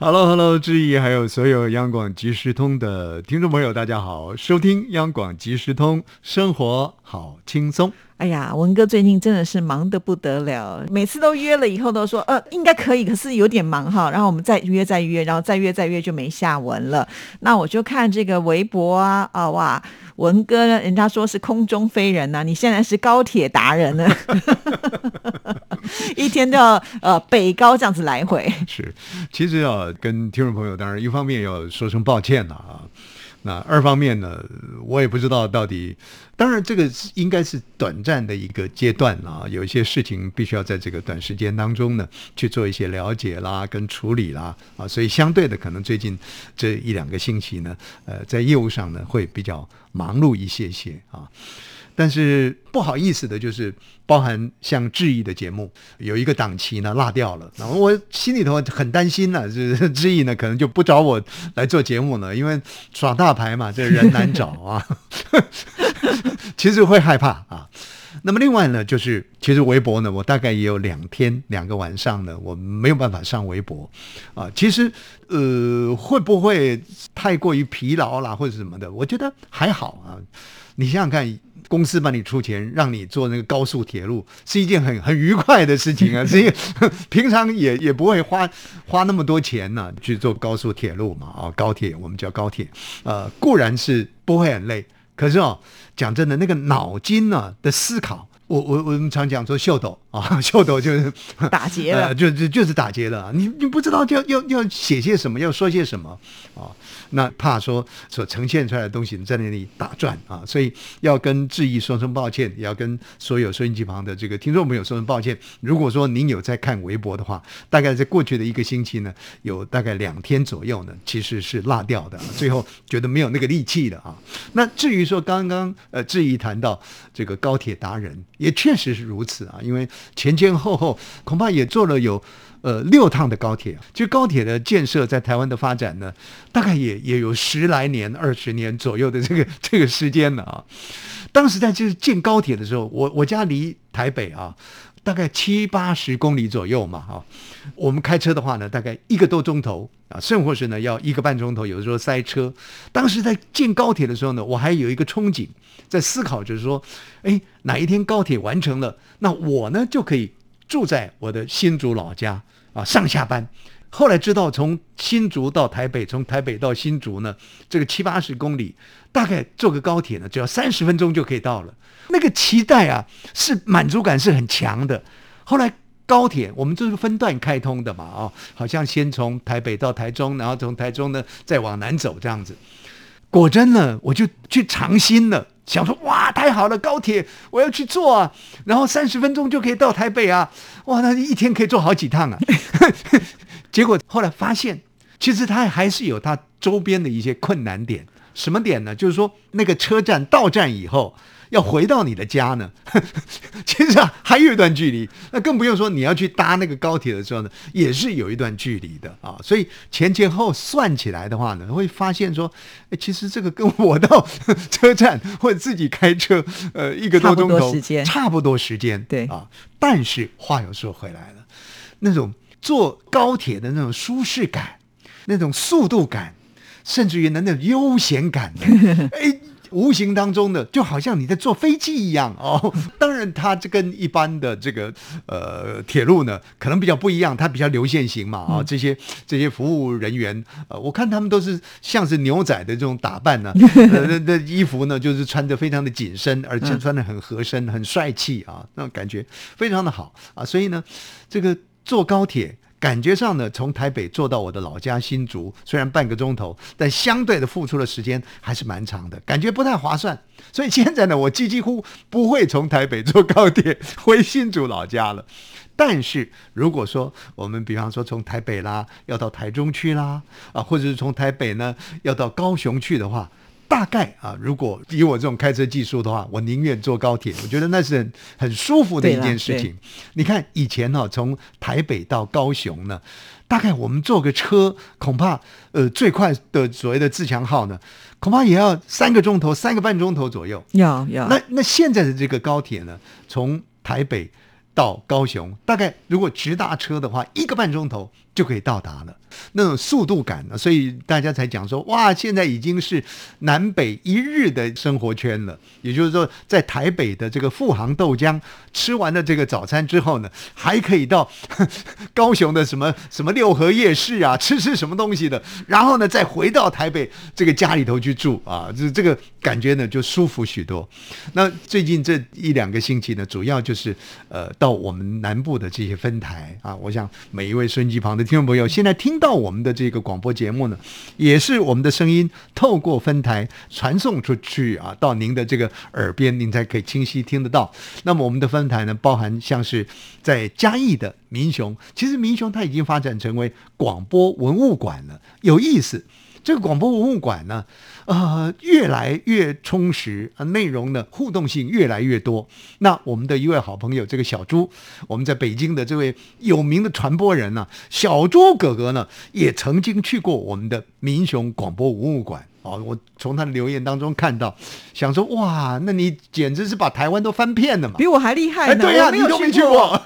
Hello，Hello，志毅，还有所有央广即时通的听众朋友，大家好，收听央广即时通，生活好轻松。哎呀，文哥最近真的是忙得不得了，每次都约了以后都说呃应该可以，可是有点忙哈，然后我们再约再约，然后再约再约就没下文了。那我就看这个微博啊啊哇，文哥人家说是空中飞人呐，你现在是高铁达人呢，一天都要呃北高这样子来回。是，其实啊，跟听众朋友当然一方面要说声抱歉了啊。那二方面呢，我也不知道到底。当然，这个应该是短暂的一个阶段啊，有一些事情必须要在这个短时间当中呢去做一些了解啦、跟处理啦啊，所以相对的，可能最近这一两个星期呢，呃，在业务上呢会比较忙碌一些些啊。但是不好意思的，就是包含像质疑的节目，有一个档期呢落掉了，然后我心里头很担心呢，是质疑呢可能就不找我来做节目了，因为耍大牌嘛，这人难找啊，其实会害怕啊。那么另外呢，就是其实微博呢，我大概也有两天两个晚上呢，我没有办法上微博啊。其实呃，会不会太过于疲劳啦，或者什么的？我觉得还好啊。你想想看。公司帮你出钱，让你坐那个高速铁路，是一件很很愉快的事情啊！所以 平常也也不会花花那么多钱呢去坐高速铁路嘛啊，高铁我们叫高铁，呃，固然是不会很累，可是哦，讲真的，那个脑筋呢的思考，我我我们常讲说秀逗啊，秀逗就是 打结了，就就就是打结了，你你不知道要要要写些什么，要说些什么啊。那怕说所呈现出来的东西在那里打转啊，所以要跟志毅说声抱歉，也要跟所有收音机旁的这个听众朋友说声抱歉。如果说您有在看微博的话，大概在过去的一个星期呢，有大概两天左右呢，其实是落掉的，最后觉得没有那个力气了啊。那至于说刚刚呃志毅谈到这个高铁达人，也确实是如此啊，因为前前后后恐怕也做了有。呃，六趟的高铁，就高铁的建设在台湾的发展呢，大概也也有十来年、二十年左右的这个 这个时间了啊。当时在就是建高铁的时候，我我家离台北啊，大概七八十公里左右嘛，哈。我们开车的话呢，大概一个多钟头啊，甚或是呢要一个半钟头，有的时候塞车。当时在建高铁的时候呢，我还有一个憧憬，在思考，就是说，哎，哪一天高铁完成了，那我呢就可以住在我的新竹老家。啊，上下班，后来知道从新竹到台北，从台北到新竹呢，这个七八十公里，大概坐个高铁呢，只要三十分钟就可以到了。那个期待啊，是满足感是很强的。后来高铁我们就是分段开通的嘛，啊，好像先从台北到台中，然后从台中呢再往南走这样子。果真呢，我就去尝新了。想说哇，太好了，高铁我要去坐啊，然后三十分钟就可以到台北啊，哇，那一天可以坐好几趟啊。结果后来发现，其实它还是有它周边的一些困难点。什么点呢？就是说那个车站到站以后。要回到你的家呢，其实啊还有一段距离，那更不用说你要去搭那个高铁的时候呢，也是有一段距离的啊。所以前前后算起来的话呢，会发现说，哎，其实这个跟我到车站或者自己开车，呃，一个多钟头，差不多时间，对啊。但是话又说回来了，那种坐高铁的那种舒适感，那种速度感，甚至于那种悠闲感，哎。无形当中的，就好像你在坐飞机一样哦。当然，它这跟一般的这个呃铁路呢，可能比较不一样，它比较流线型嘛啊。这些这些服务人员，呃，我看他们都是像是牛仔的这种打扮呢，那那衣服呢，就是穿的非常的紧身，而且穿的很合身，很帅气啊，那种感觉非常的好啊。所以呢，这个坐高铁。感觉上呢，从台北坐到我的老家新竹，虽然半个钟头，但相对的付出的时间还是蛮长的，感觉不太划算。所以现在呢，我几几乎不会从台北坐高铁回新竹老家了。但是如果说我们比方说从台北啦要到台中去啦，啊，或者是从台北呢要到高雄去的话，大概啊，如果以我这种开车技术的话，我宁愿坐高铁。我觉得那是很很舒服的一件事情。你看以前哈、从台北到高雄呢，大概我们坐个车，恐怕呃最快的所谓的自强号呢，恐怕也要三个钟头、三个半钟头左右。要要那那现在的这个高铁呢，从台北到高雄，大概如果直达车的话，一个半钟头就可以到达了。那种速度感呢，所以大家才讲说，哇，现在已经是南北一日的生活圈了。也就是说，在台北的这个富航豆浆吃完了这个早餐之后呢，还可以到 高雄的什么什么六合夜市啊，吃吃什么东西的，然后呢，再回到台北这个家里头去住啊，这这个感觉呢就舒服许多。那最近这一两个星期呢，主要就是呃到我们南部的这些分台啊，我想每一位孙机旁的听众朋友，现在听到我们的这个广播节目呢，也是我们的声音透过分台传送出去啊，到您的这个耳边，您才可以清晰听得到。那么我们的分台呢，包含像是在嘉义的民雄，其实民雄它已经发展成为广播文物馆了，有意思。这个广播文物馆呢，呃，越来越充实，呃内容呢互动性越来越多。那我们的一位好朋友，这个小朱，我们在北京的这位有名的传播人呢，小朱哥哥呢，也曾经去过我们的民雄广播文物馆。哦，我从他的留言当中看到，想说哇，那你简直是把台湾都翻遍了嘛！比我还厉害哎，呢。对呀、我没有你都没去过。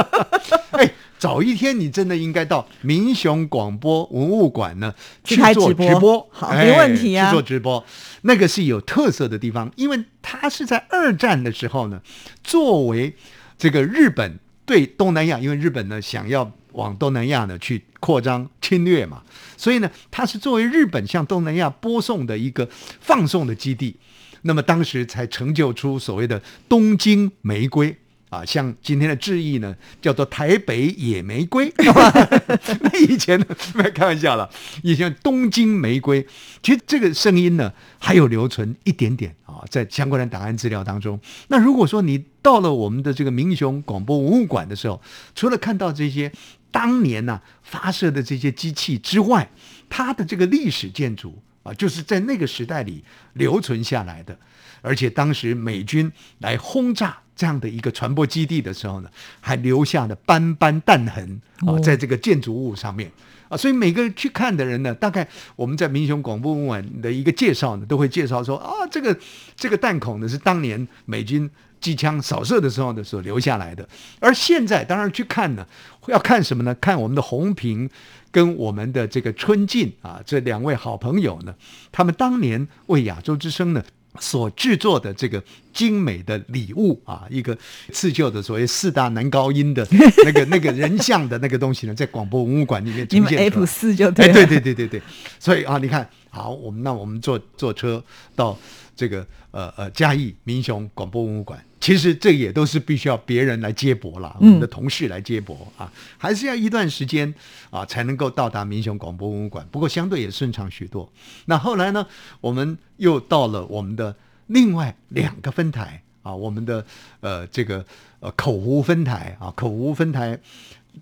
哎，早一天你真的应该到民雄广播文物馆呢去去做直播。直播，好哎没问题啊。去做直播，那个是有特色的地方，因为它是在二战的时候呢，作为这个日本对东南亚，因为日本呢想要往东南亚呢去扩张侵略嘛，所以呢，它是作为日本向东南亚播送的一个放送的基地。那么当时才成就出所谓的东京玫瑰啊，像今天的志意呢，叫做台北野玫瑰。那以前呢，开玩笑了，以前东京玫瑰，其实这个声音呢还有留存一点点啊，在相关的档案资料当中。那如果说你到了我们的这个民雄广播文物馆的时候，除了看到这些当年呢、发射的这些机器之外，它的这个历史建筑啊，就是在那个时代里留存下来的。而且当时美军来轰炸这样的一个传播基地的时候呢，还留下了斑斑弹痕啊哦，在这个建筑物上面啊，所以每个去看的人呢，大概我们在民雄广播文物馆的一个介绍呢，都会介绍说啊，这个这个弹孔呢是当年美军。机枪扫射的时候呢，所留下来的。而现在当然去看呢，要看什么呢？看我们的红平跟我们的这个春进啊，这两位好朋友呢，他们当年为亚洲之声呢所制作的这个精美的礼物啊，一个刺绣的所谓四大男高音的 那个那个人像的那个东西呢，在广播文物馆里面你们呈现出来 F 四就哎，对了。对对对对对，所以啊，你看好，我们那我们坐坐车到这个呃呃嘉义民雄广播文物馆，其实这也都是必须要别人来接驳啦，我们的同事来接驳啊，还是要一段时间啊才能够到达民雄广播文物馆。不过相对也顺畅许多。那后来呢，我们又到了我们的另外两个分台啊，我们的呃这个呃口湖分台啊，口湖分台。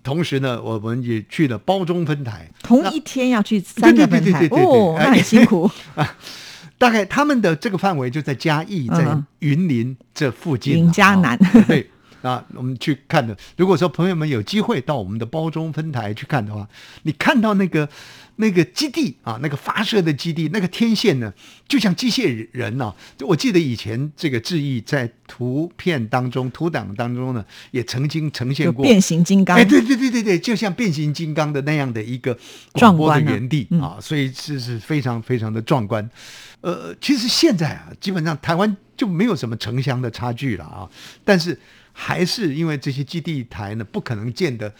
同时呢，我们也去了包中分台，同一天要去三个分台哦，那很辛苦。大概他们的这个范围就在嘉义，在嗯云林这附近啊。云嘉南啊对啊，我们去看的。如果说朋友们有机会到我们的包中分台去看的话，你看到那个那个基地啊，那个发射的基地，那个天线呢，就像机械人呐、就我记得以前这个志毅在图片当中、图档当中呢，也曾经呈现过变形金刚哎，对对对对对，就像变形金刚的那样的一个广播的壮观的原地嗯啊，所以是是非常非常的壮观。呃，其实现在啊，基本上台湾就没有什么城乡的差距了啊，但是还是因为这些基地台呢，不可能建得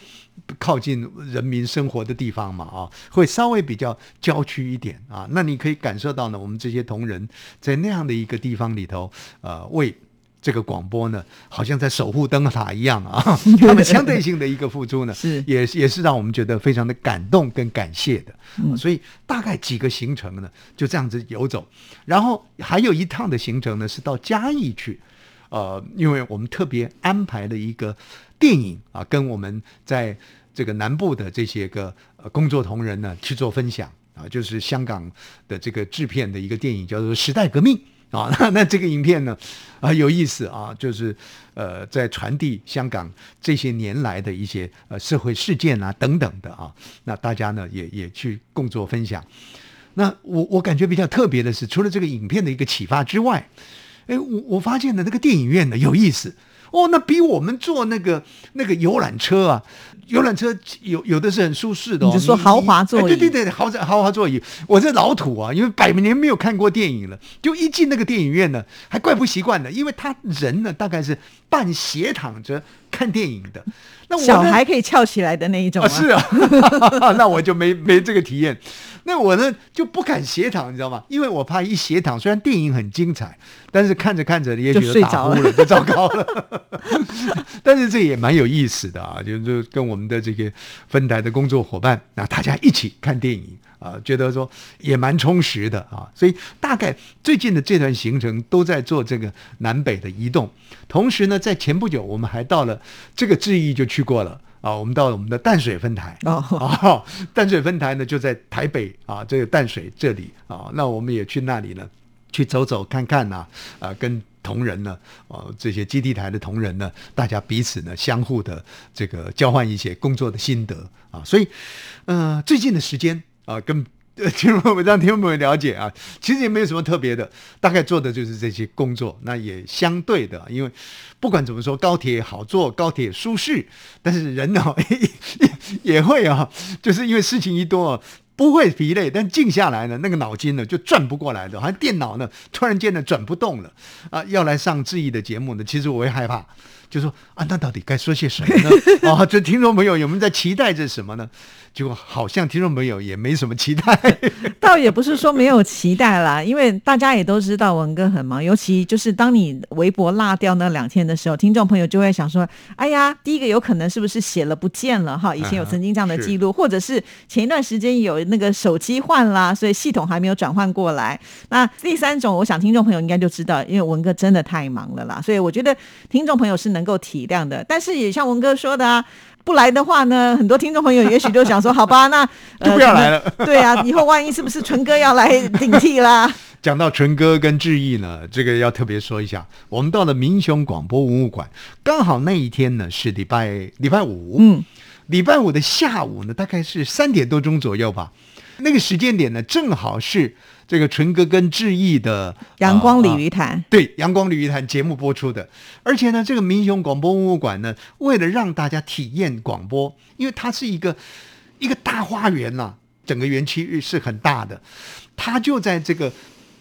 靠近人民生活的地方嘛啊，会稍微比较郊区一点啊。那你可以感受到呢，我们这些同仁在那样的一个地方里头，呃，为这个广播呢，好像在守护灯塔一样啊，他们相对性的一个付出呢，是也也是让我们觉得非常的感动跟感谢的。所以大概几个行程呢，就这样子游走，然后还有一趟的行程呢是到嘉义去，呃，因为我们特别安排了一个电影啊，跟我们在这个南部的这些个工作同仁呢去做分享啊，就是香港的这个制片的一个电影叫做《时代革命》啊，那 那这个影片呢啊有意思啊，就是呃在传递香港这些年来的一些呃社会事件啊等等的啊，那大家呢也也去共作分享。那我我感觉比较特别的是，除了这个影片的一个启发之外，哎，我我发现了那个电影院呢有意思哦，那比我们坐那个那个游览车啊，游览车有有的是很舒适的、哦，你就说豪华座椅哎对对对，豪华豪华座椅。我这老土啊，因为百年没有看过电影了，就一进那个电影院呢，还怪不习惯的，因为他人呢大概是半斜躺着看电影的，那我呢小孩可以翘起来的那一种啊，吗？是啊，那我就没没这个体验。那我呢就不敢斜躺，你知道吗？因为我怕一斜躺，虽然电影很精彩，但是看着看着，也许就睡着了打呼了，就糟糕了。但是这也蛮有意思的啊，就是跟我们的这个分台的工作伙伴，那大家一起看电影啊，觉得说也蛮充实的啊。所以大概最近的这段行程都在做这个南北的移动，同时呢，在前不久我们还到了这个质疑就去过了。啊，我们到了我们的淡水分台哦啊，淡水分台呢就在台北啊，这个淡水这里啊，那我们也去那里呢，去走走看看呐、啊，跟同仁呢，啊，这些基地台的同仁呢，大家彼此呢相互的这个交换一些工作的心得啊，所以，呃，最近的时间啊，跟呃听众朋友让听众朋友了解啊，其实也没有什么特别的，大概做的就是这些工作，那也相对的，因为不管怎么说，高铁好坐，高铁舒适，但是人呢也 也会啊，就是因为事情一多。不会疲累，但静下来呢，那个脑筋呢就转不过来的，好像电脑呢突然间呢转不动了啊！要来上志毅的节目呢，其实我会害怕，就说啊，那到底该说些什么呢？啊，这听众朋友有没有在期待着什么呢？结果好像听众朋友也没什么期待。倒也不是说没有期待啦，因为大家也都知道文哥很忙，尤其就是当你微博落掉那两天的时候，听众朋友就会想说：“哎呀，第一个有可能是不是写了不见了哈？以前有曾经这样的记录，或者是前一段时间有那个手机换啦，所以系统还没有转换过来。那第三种，我想听众朋友应该就知道，因为文哥真的太忙了啦，所以我觉得听众朋友是能够体谅的。但是也像文哥说的啊。”不来的话呢，很多听众朋友也许就想说，好吧，那、呃、就不要来了。对啊，以后万一是不是纯哥要来顶替啦？讲到纯哥跟志毅呢，这个要特别说一下，我们到了民雄广播文物馆，刚好那一天呢是礼拜礼拜五，嗯，礼拜五的下午呢，大概是三点多钟左右吧，那个时间点呢，正好是这个纯哥跟志毅的阳光鲤鱼啊潭，对《阳光鲤鱼潭》节目播出的，而且呢，这个民雄广播文物馆呢，为了让大家体验广播，因为它是一个一个大花园呐、整个园区是很大的，它就在这个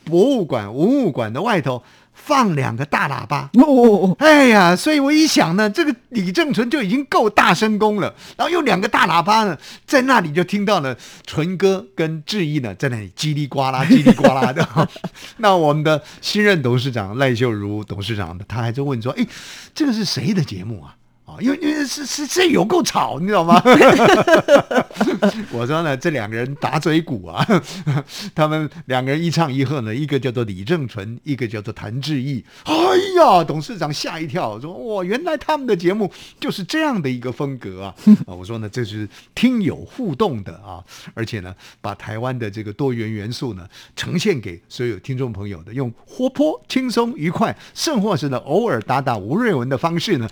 博物馆文物馆的外头放两个大喇叭。哦哦哦，哎呀，所以我一想呢，这个李正淳就已经够大声公了，然后用两个大喇叭呢，在那里就听到了淳哥跟志毅呢在那里叽里呱啦、叽里呱啦的。那我们的新任董事长赖秀如董事长呢，他还在问说：“哎，这个是谁的节目啊？”啊，因为因为是是是有够吵，你知道吗？我说呢，这两个人打嘴鼓啊，他们两个人一唱一和呢，一个叫做李正淳，一个叫做谭志毅。哎呀，董事长吓一跳，说哇，原来他们的节目就是这样的一个风格啊！啊，我说呢，这是听友互动的啊，而且呢，把台湾的这个多元元素呢，呈现给所有听众朋友的，用活泼、轻松、愉快，甚或是呢偶尔打打吴瑞文的方式呢，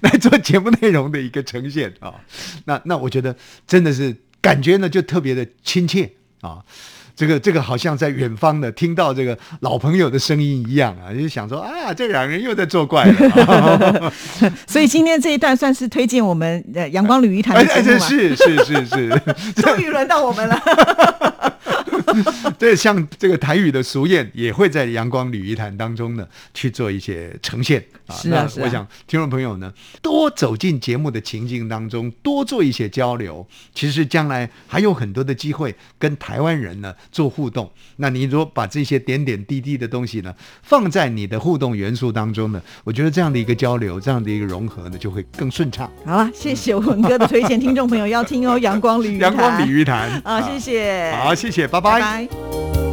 来 来做节目内容的一个呈现啊。那那我觉得真的是感觉呢，就特别的亲切啊。这个这个好像在远方的听到这个老朋友的声音一样啊，就想说啊，这两人又在作怪了、啊。所以今天这一段算是推荐我们呃阳光鲤鱼潭哎哎，这的节目嘛，是是是是，终于轮到我们了。对，像这个台语的俗谚也会在阳光鲤鱼潭当中呢去做一些呈现啊。那是啊是啊我想听众朋友呢多走进节目的情境当中，多做一些交流，其实将来还有很多的机会跟台湾人呢做互动。那你如果把这些点点滴滴的东西呢放在你的互动元素当中呢，我觉得这样的一个交流，这样的一个融合呢，就会更顺畅。好了，谢谢文哥的推荐，听众朋友要听哦，阳光鲤鱼潭，阳光鲤鱼潭啊，谢谢，好，谢谢，拜拜拜拜。Bye.